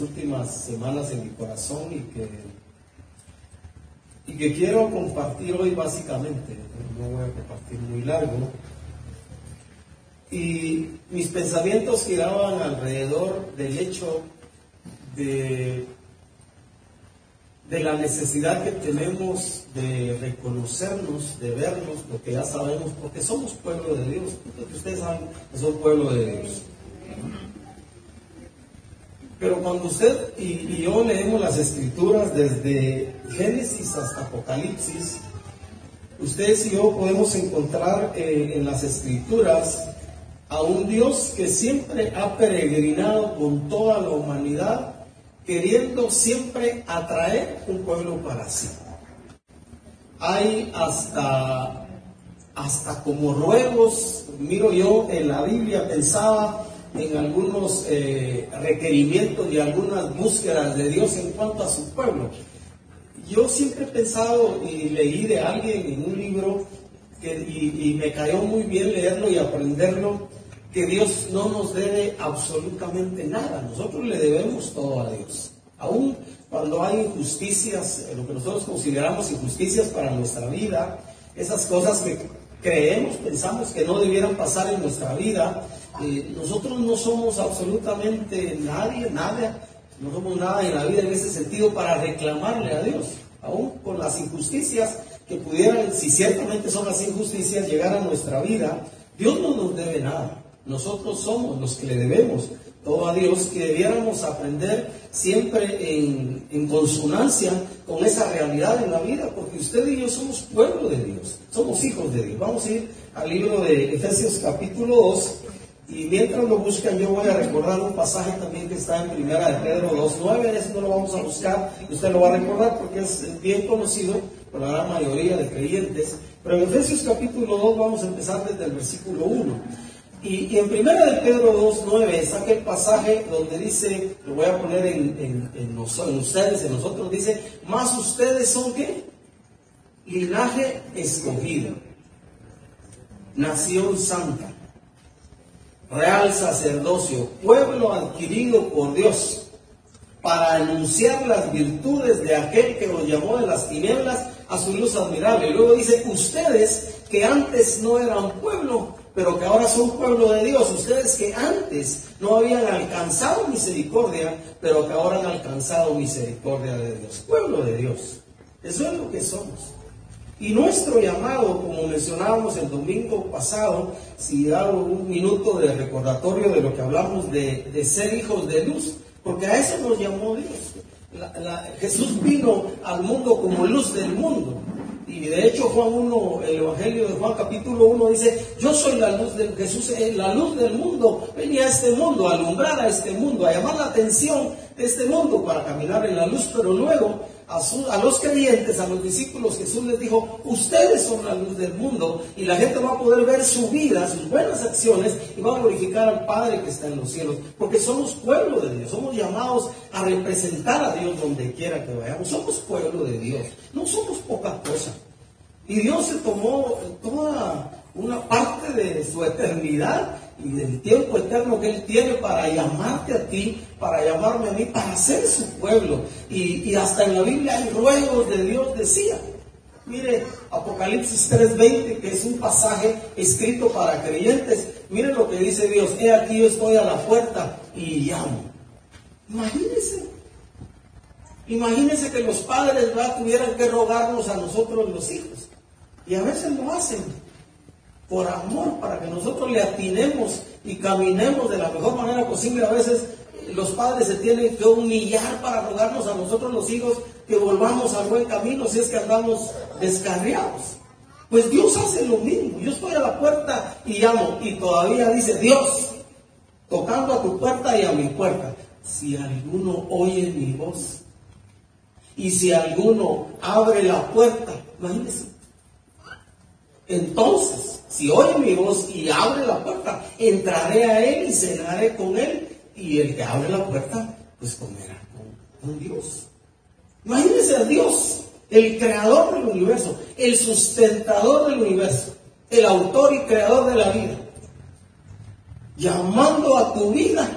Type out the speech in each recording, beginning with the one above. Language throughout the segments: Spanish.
últimas semanas en mi corazón y que, y que quiero compartir hoy básicamente. No voy a compartir muy largo. Y mis pensamientos giraban alrededor del hecho de, de la necesidad que tenemos de reconocernos, de vernos, lo que ya sabemos, porque somos pueblo de Dios. Ustedes saben que son pueblo de Dios. Pero cuando usted y, yo leemos las escrituras desde Génesis hasta Apocalipsis, ustedes y yo podemos encontrar eh, en las escrituras a un Dios que siempre ha peregrinado con toda la humanidad, queriendo siempre atraer un pueblo para sí. Hay hasta, hasta como ruegos, miro yo en la Biblia, pensaba en algunos eh, requerimientos y algunas búsquedas de Dios en cuanto a su pueblo. Yo siempre he pensado y leí de alguien en un libro que, y, me cayó muy bien leerlo y aprenderlo, que Dios no nos debe absolutamente nada, nosotros le debemos todo a Dios. Aún cuando hay injusticias, lo que nosotros consideramos injusticias para nuestra vida, esas cosas que creemos, pensamos que no debieran pasar en nuestra vida, eh, nosotros no somos absolutamente nadie, nada, no somos nada en la vida en ese sentido para reclamarle a Dios, aún con las injusticias que pudieran, si ciertamente son las injusticias, llegar a nuestra vida, Dios no nos debe nada. Nosotros somos los que le debemos todo a Dios, que debiéramos aprender siempre en, en, consonancia con esa realidad en la vida, porque usted y yo somos pueblo de Dios, somos hijos de Dios. Vamos a ir al libro de Efesios capítulo 2, y mientras lo buscan, yo voy a recordar un pasaje también que está en primera de Pedro 2.9, ese no lo vamos a buscar, usted lo va a recordar porque es bien conocido por la gran mayoría de creyentes. Pero en Efesios capítulo 2 vamos a empezar desde el versículo 1. Y, en primera de Pedro 2.9 es aquel pasaje donde dice, lo voy a poner en, en, ustedes, en nosotros, dice, más ustedes son qué? Linaje escogido, nación santa real sacerdocio, pueblo adquirido por Dios, para anunciar las virtudes de aquel que los llamó de las tinieblas a su luz admirable. Y luego dice, ustedes que antes no eran pueblo, pero que ahora son pueblo de Dios, ustedes que antes no habían alcanzado misericordia, pero que ahora han alcanzado misericordia de Dios. Pueblo de Dios. Eso es lo que somos. Y nuestro llamado, como mencionábamos el domingo pasado, si da un minuto de recordatorio de lo que hablamos de, ser hijos de luz, porque a eso nos llamó Dios. Jesús vino al mundo como luz del mundo. Y de hecho Juan 1, el Evangelio de Juan capítulo 1 dice, yo soy la luz del Jesús, la luz del mundo, venía a este mundo, a alumbrar a este mundo, a llamar la atención de este mundo para caminar en la luz, pero luego a, los creyentes, a los discípulos, Jesús les dijo, ustedes son la luz del mundo y la gente va a poder ver su vida, sus buenas acciones y va a glorificar al Padre que está en los cielos, porque somos pueblo de Dios, somos llamados a representar a Dios donde quiera que vayamos, somos pueblo de Dios, no somos poca cosa. Y Dios se tomó toda una parte de su eternidad y del tiempo eterno que Él tiene para llamarte a ti, para llamarme a mí, para ser su pueblo. Y, hasta en la Biblia hay ruegos de Dios, decía. Mire, Apocalipsis 3:20, que es un pasaje escrito para creyentes. Mire lo que dice Dios, he aquí yo estoy a la puerta y llamo. Imagínense. Imagínense que los padres tuvieran que rogarnos a nosotros los hijos. Y a veces lo hacen por amor, para que nosotros le atinemos y caminemos de la mejor manera posible. A veces los padres se tienen que humillar para rogarnos a nosotros los hijos que volvamos al buen camino si es que andamos descarriados. Pues Dios hace lo mismo. Yo estoy a la puerta y llamo y todavía dice Dios, tocando a tu puerta y a mi puerta. Si alguno oye mi voz y si alguno abre la puerta, imagínense. Entonces, si oye mi voz y abre la puerta, entraré a él y cenaré con él. Y el que abre la puerta, pues comerá con, Dios. Imagínense a Dios, el creador del universo, el sustentador del universo, el autor y creador de la vida, llamando a tu vida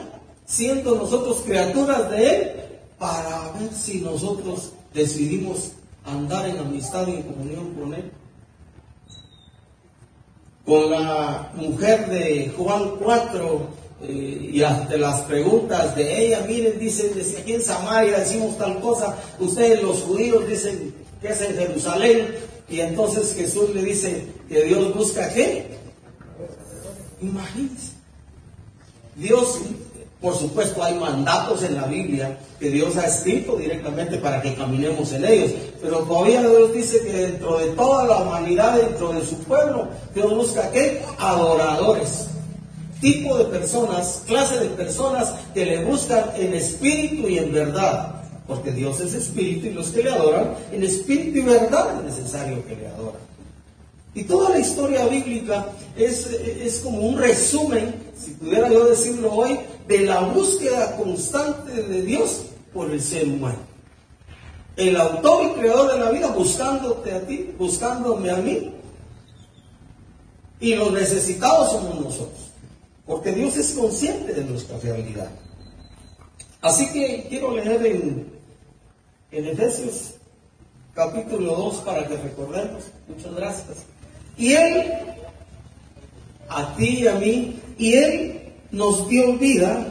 siendo nosotros criaturas de Él, para ver si nosotros decidimos andar en amistad y en comunión con Él. Con la mujer de Juan 4, eh, y ante las preguntas de ella, miren, dicen, desde aquí en Samaria decimos tal cosa, ustedes los judíos dicen que es en Jerusalén, y entonces Jesús le dice que Dios busca qué. Imagínense. Dios por supuesto, hay mandatos en la Biblia que Dios ha escrito directamente para que caminemos en ellos. Pero todavía Dios dice que dentro de toda la humanidad, dentro de su pueblo, Dios busca qué? Adoradores. Tipo de personas, clase de personas que le buscan en espíritu y en verdad. Porque Dios es espíritu y los que le adoran, en espíritu y verdad es necesario que le adoran. Y toda la historia bíblica es, es como un resumen, si pudiera yo decirlo hoy, de la búsqueda constante de Dios por el ser humano. El autor y creador de la vida buscándote a ti, buscándome a mí. Y los necesitados somos nosotros, porque Dios es consciente de nuestra realidad. Así que quiero leer en, en Efesios capítulo 2 para que recordemos. Muchas gracias. Y Él, a ti y a mí, y Él nos dio vida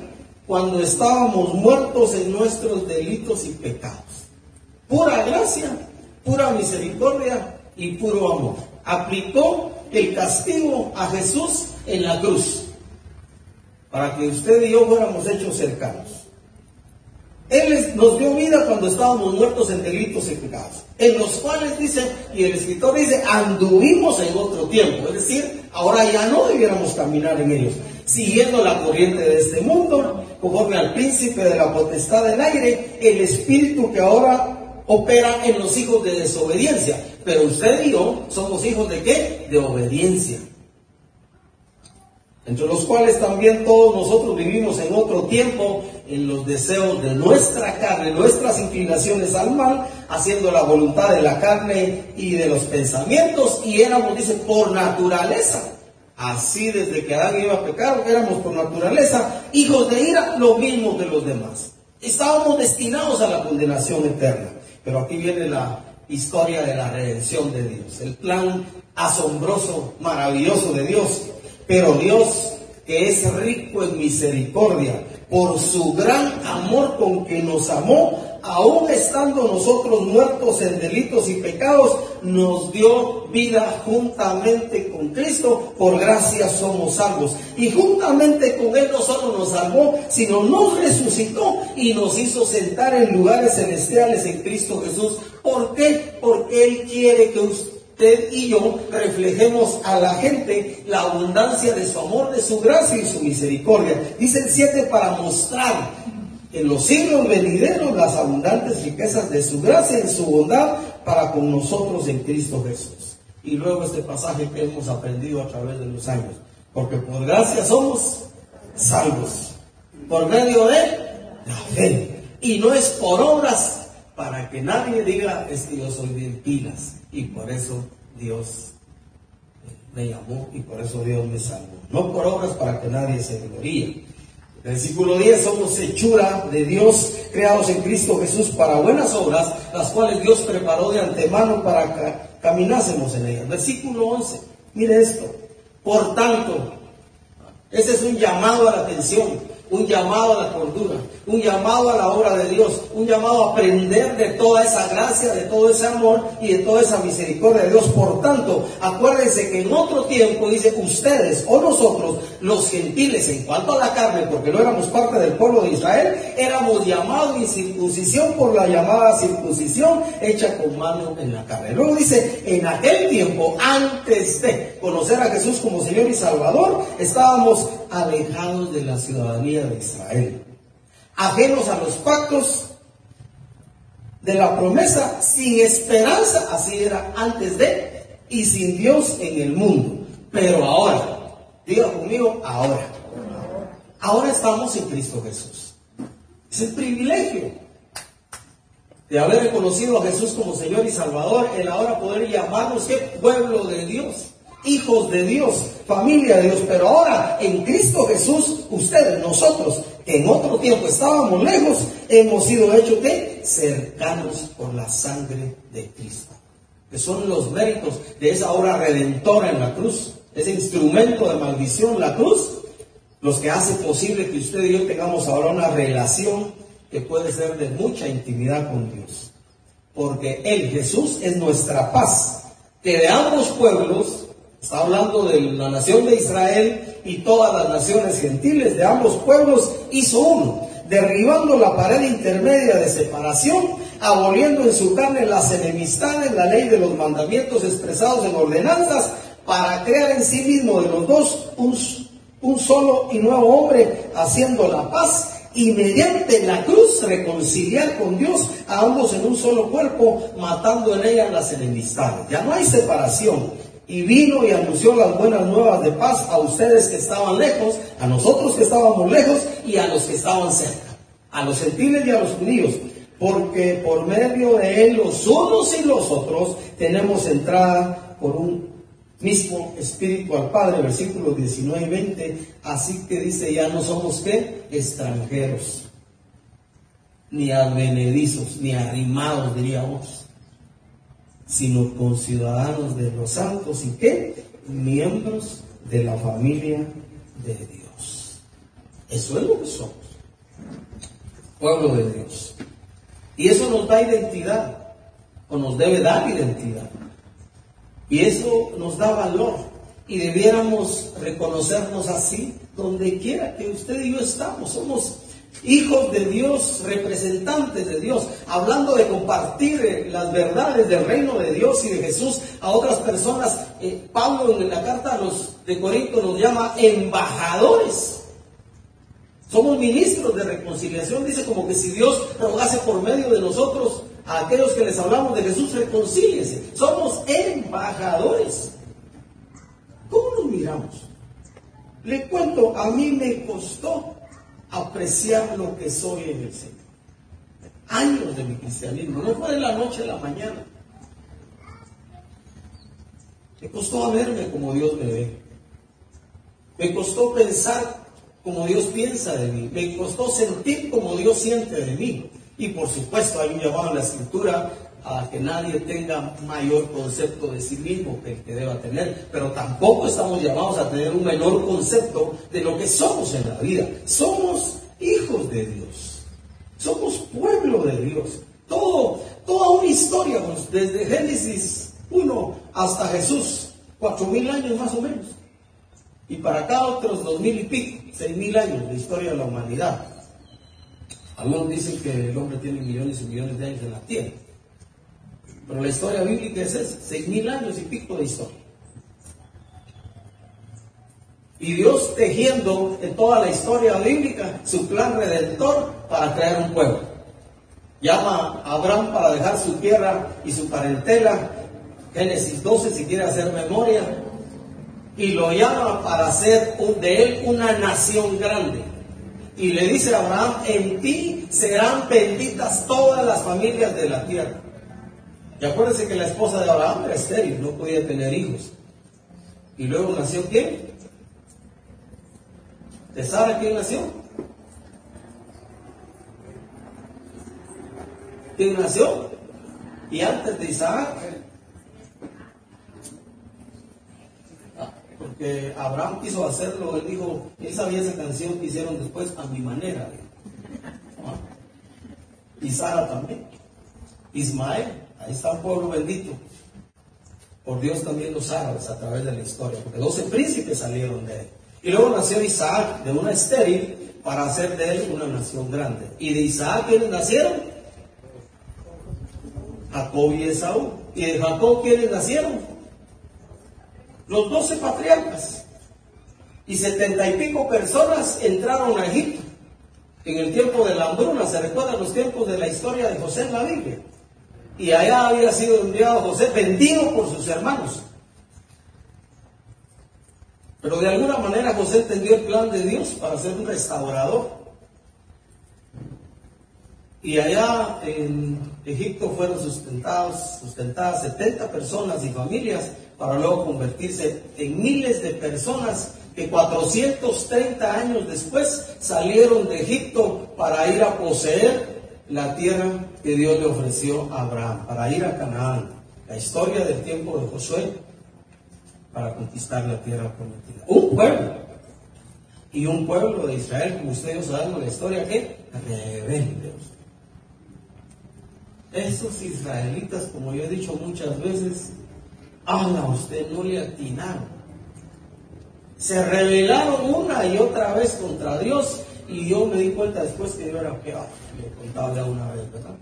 cuando estábamos muertos en nuestros delitos y pecados. Pura gracia, pura misericordia y puro amor. Aplicó el castigo a Jesús en la cruz para que usted y yo fuéramos hechos cercanos. Él nos dio vida cuando estábamos muertos en delitos y pecados, en los cuales dice, y el escritor dice, anduvimos en otro tiempo, es decir, ahora ya no debiéramos caminar en ellos siguiendo la corriente de este mundo, conforme al príncipe de la potestad del aire, el espíritu que ahora opera en los hijos de desobediencia. Pero usted y yo somos hijos de qué? De obediencia. Entre los cuales también todos nosotros vivimos en otro tiempo en los deseos de nuestra carne, nuestras inclinaciones al mal, haciendo la voluntad de la carne y de los pensamientos, y éramos, dice, por naturaleza Así desde que Adán iba a pecar, éramos por naturaleza hijos de ira, lo mismo que los demás. Estábamos destinados a la condenación eterna. Pero aquí viene la historia de la redención de Dios, el plan asombroso, maravilloso de Dios. Pero Dios, que es rico en misericordia, por su gran amor con que nos amó, aún estando nosotros muertos en delitos y pecados, nos dio vida juntamente con Cristo, por gracia somos salvos. Y juntamente con Él no solo nos salvó, sino nos resucitó y nos hizo sentar en lugares celestiales en Cristo Jesús. ¿Por qué? Porque Él quiere que usted y yo reflejemos a la gente la abundancia de su amor, de su gracia y su misericordia. Dice el 7 para mostrar en los siglos venideros las abundantes riquezas de su gracia y su bondad para con nosotros en Cristo Jesús. Y luego este pasaje que hemos aprendido a través de los años. Porque por gracia somos salvos. Por medio de la fe. Y no es por obras para que nadie diga es que yo soy de pilas. Y por eso Dios me llamó y por eso Dios me salvó. No por obras para que nadie se gloríe. Versículo 10, somos hechura de Dios, creados en Cristo Jesús para buenas obras, las cuales Dios preparó de antemano para que caminásemos en ellas. Versículo 11, mire esto. Por tanto, ese es un llamado a la atención un llamado a la cordura, un llamado a la obra de Dios, un llamado a aprender de toda esa gracia, de todo ese amor y de toda esa misericordia de Dios. Por tanto, acuérdense que en otro tiempo dice ustedes o nosotros, los gentiles, en cuanto a la carne, porque no éramos parte del pueblo de Israel, éramos llamados en circuncisión por la llamada circuncisión hecha con mano en la carne. Luego dice, en aquel tiempo, antes de conocer a Jesús como Señor y Salvador, estábamos alejados de la ciudadanía de Israel, ajenos a los pactos de la promesa, sin esperanza, así era antes de, y sin Dios en el mundo. Pero ahora, diga conmigo, ahora. Ahora estamos en Cristo Jesús. Es el privilegio de haber reconocido a Jesús como Señor y Salvador, el ahora poder llamarnos que pueblo de Dios hijos de Dios, familia de Dios, pero ahora en Cristo Jesús, ustedes, nosotros, en otro tiempo estábamos lejos, hemos sido hechos de cercanos por la sangre de Cristo. Que son los méritos de esa obra redentora en la cruz, ese instrumento de maldición, la cruz, los que hacen posible que usted y yo tengamos ahora una relación que puede ser de mucha intimidad con Dios. Porque Él, Jesús, es nuestra paz, que de ambos pueblos, está hablando de la nación de Israel y todas las naciones gentiles de ambos pueblos, hizo uno, derribando la pared intermedia de separación, aboliendo en su carne las enemistades, la ley de los mandamientos expresados en ordenanzas, para crear en sí mismo de los dos un un solo y nuevo hombre haciendo la paz y mediante la cruz reconciliar con Dios a ambos en un solo cuerpo, matando en ella las enemistades. Ya no hay separación. Y vino y anunció las buenas nuevas de paz a ustedes que estaban lejos, a nosotros que estábamos lejos y a los que estaban cerca, a los gentiles y a los judíos, porque por medio de él los unos y los otros tenemos entrada por un mismo espíritu al Padre, versículos 19 y 20, así que dice, ya no somos qué? Extranjeros, ni advenedizos, ni arrimados, diríamos, sino conciudadanos de los santos y qué? Miembros de la familia de Dios. Eso es lo que somos, pueblo de Dios. Y eso nos da identidad, o nos debe dar identidad. Y eso nos da valor y debiéramos reconocernos así donde quiera que usted y yo estamos. Somos hijos de Dios, representantes de Dios, hablando de compartir eh, las verdades del reino de Dios y de Jesús a otras personas. Eh, Pablo en la carta a los de Corinto nos llama embajadores. Somos ministros de reconciliación, dice como que si Dios rogase por medio de nosotros a aquellos que les hablamos de Jesús, reconcíliense. Somos embajadores. ¿Cómo nos miramos? Le cuento, a mí me costó apreciar lo que soy en el Señor. Años de mi cristianismo, no fue de la noche a la mañana. Me costó verme como Dios me ve. Me costó pensar como Dios piensa de mí. Me costó sentir como Dios siente de mí. Y por supuesto hay un llamado en la escritura a que nadie tenga mayor concepto de sí mismo que el que deba tener, pero tampoco estamos llamados a tener un menor concepto de lo que somos en la vida. Somos hijos de Dios, somos pueblo de Dios. Todo, toda una historia, pues, desde Génesis 1 hasta Jesús, cuatro mil años más o menos. Y para acá otros dos mil y pico, seis mil años de historia de la humanidad. Algunos dicen que el hombre tiene millones y millones de años en la tierra. Pero la historia bíblica es esa, seis mil años y pico de historia. Y Dios tejiendo en toda la historia bíblica su plan redentor para crear un pueblo. Llama a Abraham para dejar su tierra y su parentela. Génesis 12, si quiere hacer memoria. Y lo llama para hacer de él una nación grande. Y le dice a Abraham, en ti serán benditas todas las familias de la tierra. Y acuérdense que la esposa de Abraham era estéril, no podía tener hijos. Y luego nació quién? ¿De sabe quién nació? ¿Quién nació? Y antes de Isaac, porque Abraham quiso hacerlo, él dijo, él sabía esa canción que hicieron después a mi manera. Y Sara también. Ismael, ahí está un pueblo bendito. Por Dios también los árabes a través de la historia, porque doce príncipes salieron de él. Y luego nació Isaac de una estéril para hacer de él una nación grande. Y de Isaac, ¿quiénes nacieron? Jacob y Esaú. ¿Y de Jacob quiénes nacieron? los doce patriarcas. Y setenta y pico personas entraron a Egipto. En el tiempo de la hambruna, se recuerdan los tiempos de la historia de José en la Biblia. Y allá había sido enviado José, vendido por sus hermanos. Pero de alguna manera José entendió el plan de Dios para ser un restaurador. Y allá en Egipto fueron sustentados, sustentadas 70 personas y familias para luego convertirse en miles de personas que 430 años después salieron de Egipto para ir a poseer la tierra que Dios le ofreció a Abraham, para ir a Canaán. La historia del tiempo de Josué para conquistar la tierra prometida. Un pueblo. Y un pueblo de Israel, como ustedes saben la historia, que rebelde. Esos israelitas, como yo he dicho muchas veces, a usted no le atinaron. Se rebelaron una y otra vez contra Dios y yo me di cuenta después que yo era ah, le contaba ya una vez, ¿verdad?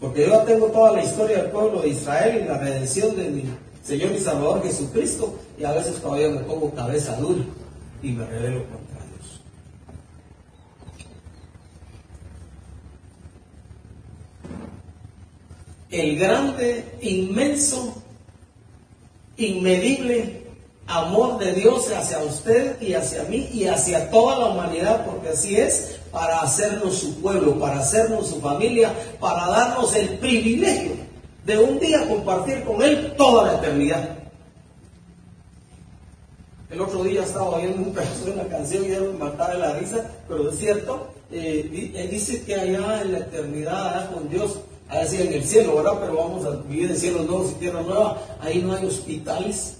Porque yo tengo toda la historia del pueblo de Israel y la redención de mi Señor y Salvador Jesucristo y a veces todavía me pongo cabeza dura y me rebelo contra Dios. El grande, inmenso, inmedible amor de Dios hacia usted y hacia mí y hacia toda la humanidad, porque así es, para hacernos su pueblo, para hacernos su familia, para darnos el privilegio de un día compartir con Él toda la eternidad. El otro día estaba oyendo un pedazo de una canción y me mataba la risa, pero es cierto, eh, dice que allá en la eternidad, allá con Dios, allá sí en el cielo, ¿verdad? Pero vamos a vivir en cielos nuevos y tierra nueva, ahí no hay hospitales,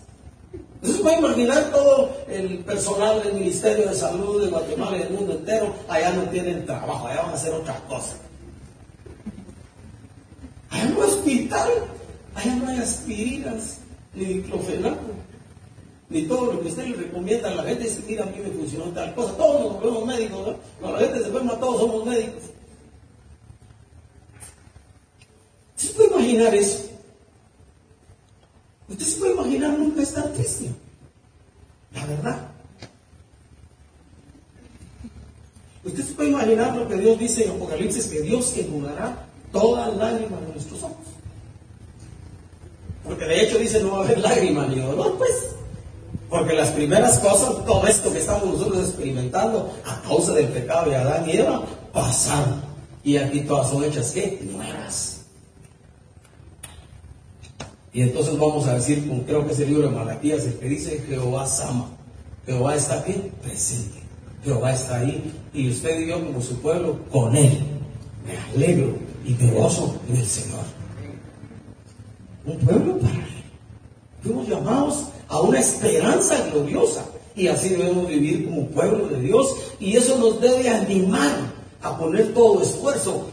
entonces puede imaginar todo el personal del Ministerio de Salud de Guatemala y del mundo entero, allá no tienen trabajo, allá van a hacer otra cosa. Allá no hay hospital, allá no hay aspirinas, ni diclofenaco, ni todo lo que usted le recomienda a la gente. Dice, mira, a mí me funcionó tal cosa. Todos nos vemos médicos, ¿no? Cuando la gente se enferma, todos somos médicos. ¿Se puede imaginar eso? Usted se puede imaginar nunca estar triste. La verdad. Usted se puede imaginar lo que Dios dice en Apocalipsis, que Dios enjugará toda lágrima de nuestros ojos. Porque de hecho dice no va a haber lágrima ni dolor, pues. Porque las primeras cosas, todo esto que estamos nosotros experimentando a causa del pecado de Adán y Eva, pasaron. Y aquí todas son hechas, ¿qué? Nuevas. Y entonces vamos a decir, como creo que es el libro de Malaquías, el que dice Jehová Sama. Jehová está aquí, presente. Jehová está ahí. Y usted y yo, como su pueblo, con él. Me alegro y me gozo en Señor. Un pueblo para él. Fuimos llamados a una esperanza gloriosa. Y así debemos vivir como pueblo de Dios. Y eso nos debe animar a poner todo esfuerzo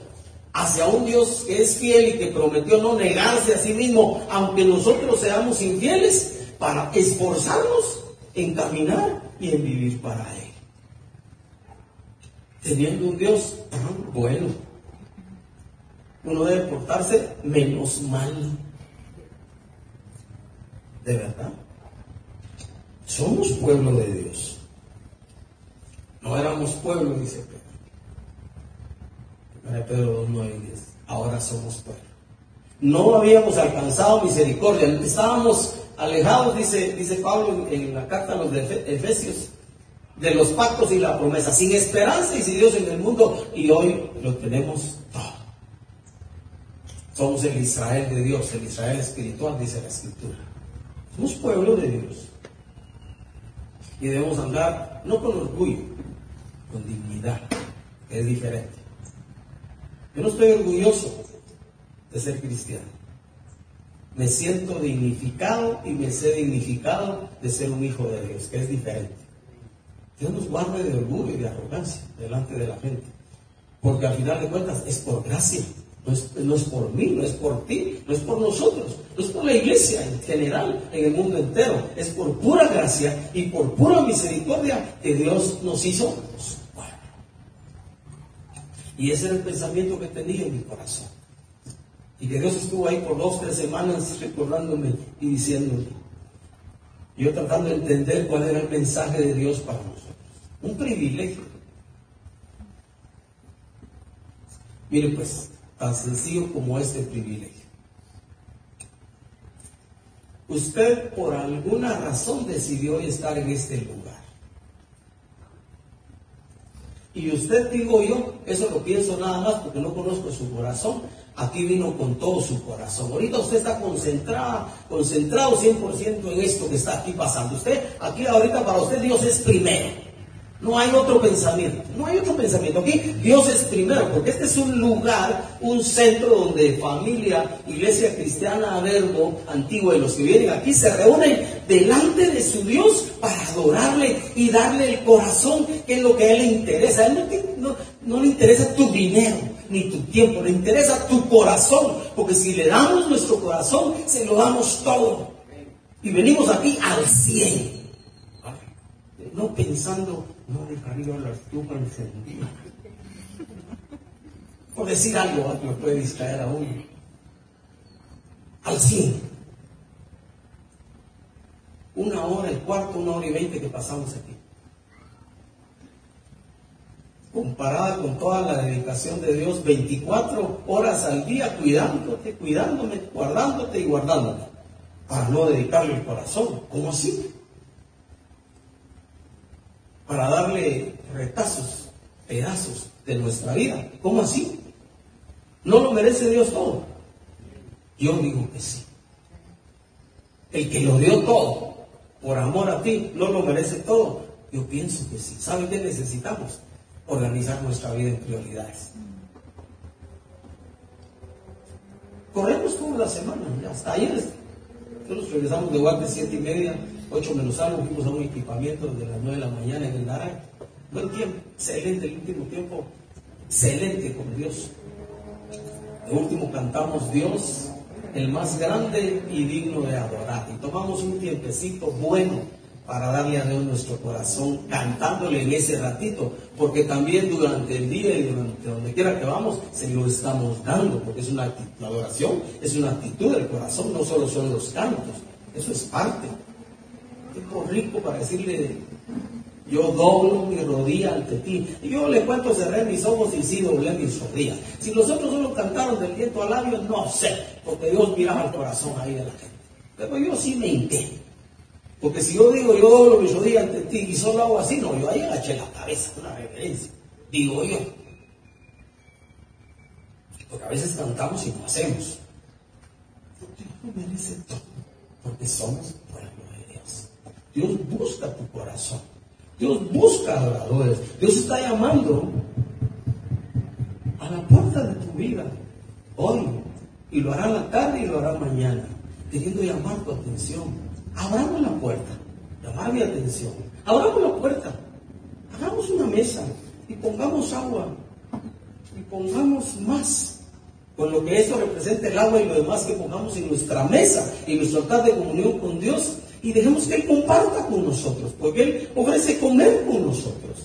hacia un Dios que es fiel y que prometió no negarse a sí mismo, aunque nosotros seamos infieles, para esforzarnos en caminar y en vivir para Él. Teniendo un Dios tan bueno, uno debe portarse menos mal. De verdad. Somos pueblo de Dios. No éramos pueblo, dice Pedro. Pedro 2, 9 10. Ahora somos pueblo. No habíamos alcanzado misericordia, estábamos alejados, dice, dice Pablo en, la carta a los Efesios, de los pactos y la promesa, sin esperanza y sin Dios en el mundo, y hoy lo tenemos todo. Somos el Israel de Dios, el Israel espiritual, dice la Escritura. Somos pueblo de Dios. Y debemos andar no con orgullo, con dignidad, es diferente. Yo no estoy orgulloso de ser cristiano. Me siento dignificado y me sé dignificado de ser un hijo de Dios, que es diferente. Dios nos guarde de orgullo y de arrogancia delante de la gente. Porque al final de cuentas es por gracia. No es, no es, por mí, no es por ti, no es por nosotros, no es por la iglesia en general, en el mundo entero. Es por pura gracia y por pura misericordia que Dios nos hizo y ese era el pensamiento que tenía en mi corazón. Y que Dios estuvo ahí por dos, tres semanas recordándome y diciéndome. Yo tratando de entender cuál era el mensaje de Dios para nosotros. Un privilegio. Mire pues, tan sencillo como este privilegio. Usted por alguna razón decidió estar en este lugar. Y usted digo yo, eso lo pienso nada más porque no conozco su corazón. Aquí vino con todo su corazón. Ahorita usted está concentrado, concentrado 100% en esto que está aquí pasando. Usted, aquí ahorita para usted Dios es primero. No hay otro pensamiento, no hay otro pensamiento. Aquí Dios es primero, porque este es un lugar, un centro donde familia, iglesia cristiana, verbo antiguo de los que vienen aquí se reúnen delante de su Dios para adorarle y darle el corazón, que es lo que a él le interesa. A él no, no le interesa tu dinero ni tu tiempo, le interesa tu corazón, porque si le damos nuestro corazón, se lo damos todo. Y venimos aquí al 100 no pensando, no dejaría la estufa encendida. Por decir algo que puede distraer a uno. Al 100. Una hora, el cuarto, una hora y veinte que pasamos aquí. Comparada con toda la dedicación de Dios, 24 horas al día cuidándote, cuidándome, guardándote y guardándote. Para no dedicarle el corazón. ¿Cómo así? Para darle retazos, pedazos de nuestra vida. ¿Cómo así? ¿No lo merece Dios todo? Yo digo que sí. El que lo dio todo por amor a ti, ¿no lo merece todo? Yo pienso que sí. ¿Sabe qué necesitamos? Organizar nuestra vida en prioridades. Corremos toda la semana, hasta ayer. Nosotros regresamos de guardia siete y media 8 menos algo, fuimos a un equipamiento de las 9 de la mañana en el Naray. Buen tiempo, excelente el último tiempo, excelente con Dios. El último cantamos Dios, el más grande y digno de adorar. Y tomamos un tiempecito bueno para darle a Dios nuestro corazón, cantándole en ese ratito, porque también durante el día y durante donde quiera que vamos, se lo estamos dando, porque es una adoración, es una actitud del corazón, no solo son los cantos, eso es parte rico para decirle, yo doblo mi rodilla ante ti. Y yo le cuento, cerré mis ojos y sí doblé mis rodillas. Si los otros solo cantaron del viento al labio, no sé, porque Dios miraba el corazón ahí de la gente. Pero yo sí me hinqué. Porque si yo digo, yo doblo mi rodilla ante ti y solo hago así, no, yo ahí agaché la cabeza, una reverencia. Digo yo. Porque a veces cantamos y no hacemos. Dios no merece todo, porque somos Dios busca tu corazón. Dios busca adoradores. Dios está llamando a la puerta de tu vida hoy. Y lo hará la tarde y lo hará mañana. Queriendo llamar tu atención. Abramos la puerta. Llamar atención. Abramos la puerta. Hagamos una mesa y pongamos agua. Y pongamos más. Con lo que eso representa el agua y lo demás que pongamos en nuestra mesa, en nuestro altar de comunión con Dios, y dejemos que Él comparta con nosotros, porque Él ofrece comer con nosotros.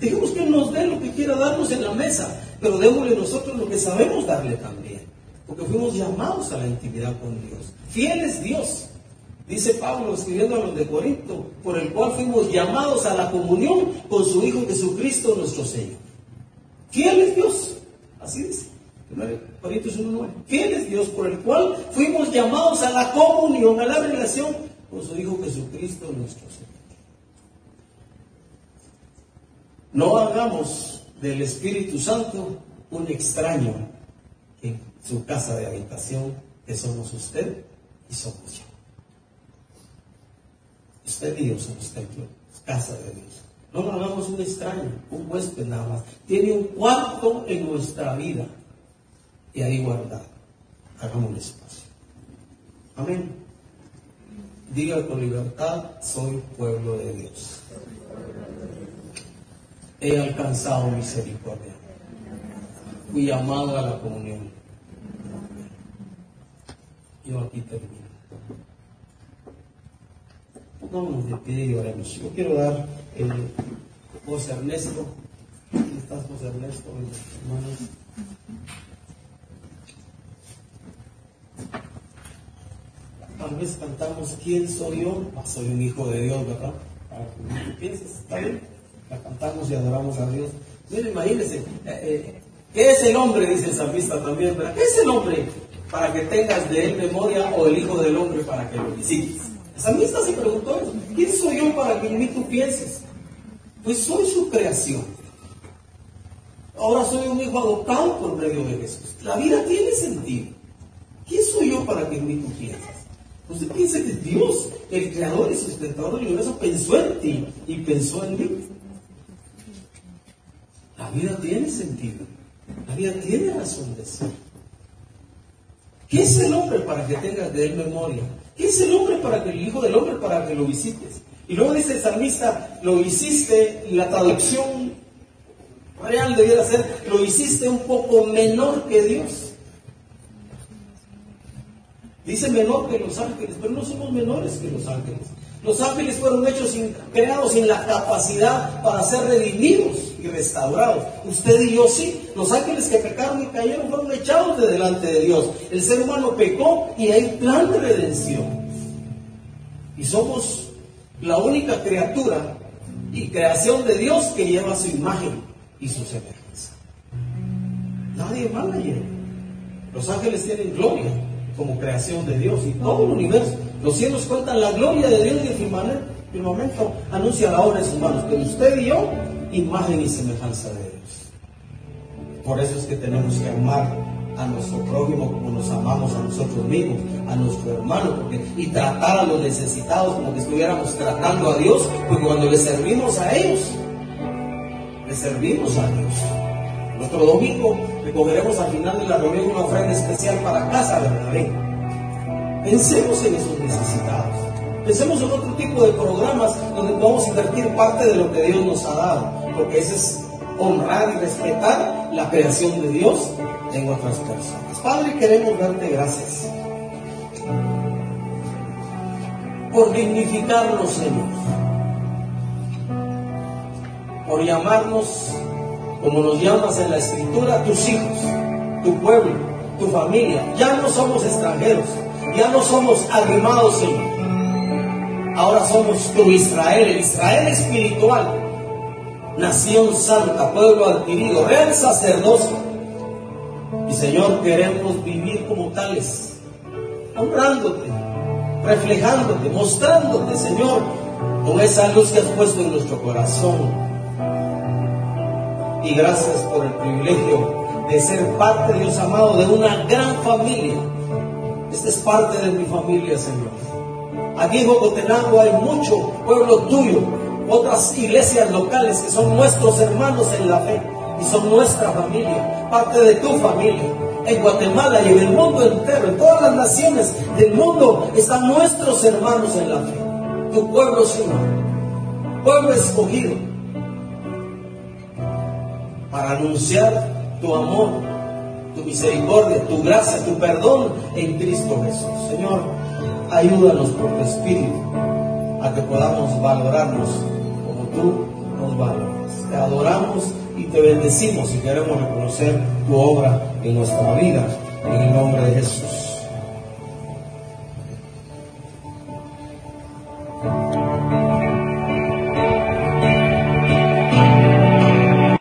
Dejemos que Él nos dé lo que quiera darnos en la mesa, pero démosle nosotros lo que sabemos darle también, porque fuimos llamados a la intimidad con Dios. Fiel es Dios, dice Pablo escribiendo a los de Corinto, por el cual fuimos llamados a la comunión con su Hijo Jesucristo nuestro Señor. Fiel es Dios, así dice. Corintios 1.9. Fiel es Dios por el cual fuimos llamados a la comunión, a la relación su Hijo Jesucristo nuestro Señor. No hagamos del Espíritu Santo un extraño en su casa de habitación, que somos usted y somos yo. Usted y yo somos templo, casa de Dios. No hagamos un extraño, un huésped nada más. Tiene un cuarto en nuestra vida y ahí guardado. Hagamos un espacio. Amén. Diga con libertad, soy pueblo de Dios. He alcanzado misericordia. Fui llamado a la comunión. Yo aquí termino. Pongámonos de pie y oremos. Yo quiero dar el José Ernesto. ¿Dónde estás, José Ernesto? Hermanos. Vez cantamos ¿Quién soy yo? Ah, soy un hijo de Dios, ¿verdad? Para que tú pienses, ¿está bien? La cantamos y adoramos a Dios. Mira, imagínense, eh, eh, ¿qué es el hombre? Dice el salmista también, ¿verdad? ¿Qué es el hombre? Para que tengas de él memoria o el hijo del hombre para que lo visites. El salmista se preguntó ¿quién soy yo para que en mí tú pienses? Pues soy su creación. Ahora soy un hijo adoptado por medio de Jesús. La vida tiene sentido. ¿Quién soy yo para que en mí tú piensas? Usted piensa que Dios, el creador y sustentador del universo, pensó en ti y pensó en mí. La vida tiene sentido. La vida tiene razón de ser. ¿Qué es el hombre para que tengas de él memoria? ¿Qué es el hombre para que el Hijo del Hombre para que lo visites? Y luego dice el salmista, lo hiciste, la traducción real debiera ser, lo hiciste un poco menor que Dios. Dice menor que los ángeles, pero no somos menores que los ángeles. Los ángeles fueron hechos creados sin la capacidad para ser redimidos y restaurados. Usted y yo sí. Los ángeles que pecaron y cayeron fueron echados de delante de Dios. El ser humano pecó y hay plan de redención. Y somos la única criatura y creación de Dios que lleva su imagen y su semejanza. Nadie más la lleva. Los ángeles tienen gloria como creación de Dios y todo el universo. Los cielos cuentan la gloria de Dios y el firmamento anuncia la obra de sus manos, que usted y yo, imagen y semejanza de Dios. Por eso es que tenemos que amar a nuestro prójimo como nos amamos a nosotros mismos, a nuestro hermano, porque, y tratar a los necesitados como que estuviéramos tratando a Dios, porque cuando le servimos a ellos, le servimos a Dios. Nuestro domingo recogeremos al final de la reunión una ofrenda especial para casa de Bernabé. Pensemos en esos necesitados. Pensemos en otro tipo de programas donde podamos invertir parte de lo que Dios nos ha dado, porque ese es honrar y respetar la creación de Dios en nuestras personas. Padre, queremos darte gracias por dignificarnos, Señor, por llamarnos como nos llamas en la escritura, tus hijos, tu pueblo, tu familia. Ya no somos extranjeros, ya no somos arrimados, Señor. Ahora somos tu Israel, el Israel espiritual, nación santa, pueblo adquirido, real sacerdocio. Y Señor, queremos vivir como tales, honrándote, reflejándote, mostrándote, Señor, con esa luz que has puesto en nuestro corazón y gracias por el privilegio de ser parte, Dios amado, de una gran familia. Esta es parte de mi familia, Señor. Aquí en Jocotenango hay mucho pueblo tuyo, otras iglesias locales que son nuestros hermanos en la fe y son nuestra familia, parte de tu familia. En Guatemala y en el mundo entero, en todas las naciones del mundo están nuestros hermanos en la fe. Tu pueblo, Señor, pueblo escogido, para anunciar tu amor, tu misericordia, tu gracia, tu perdón en Cristo Jesús. Señor, ayúdanos por tu Espíritu a que podamos valorarnos como tú nos valoras. Te adoramos y te bendecimos y queremos reconocer tu obra en nuestra vida. En el nombre de Jesús.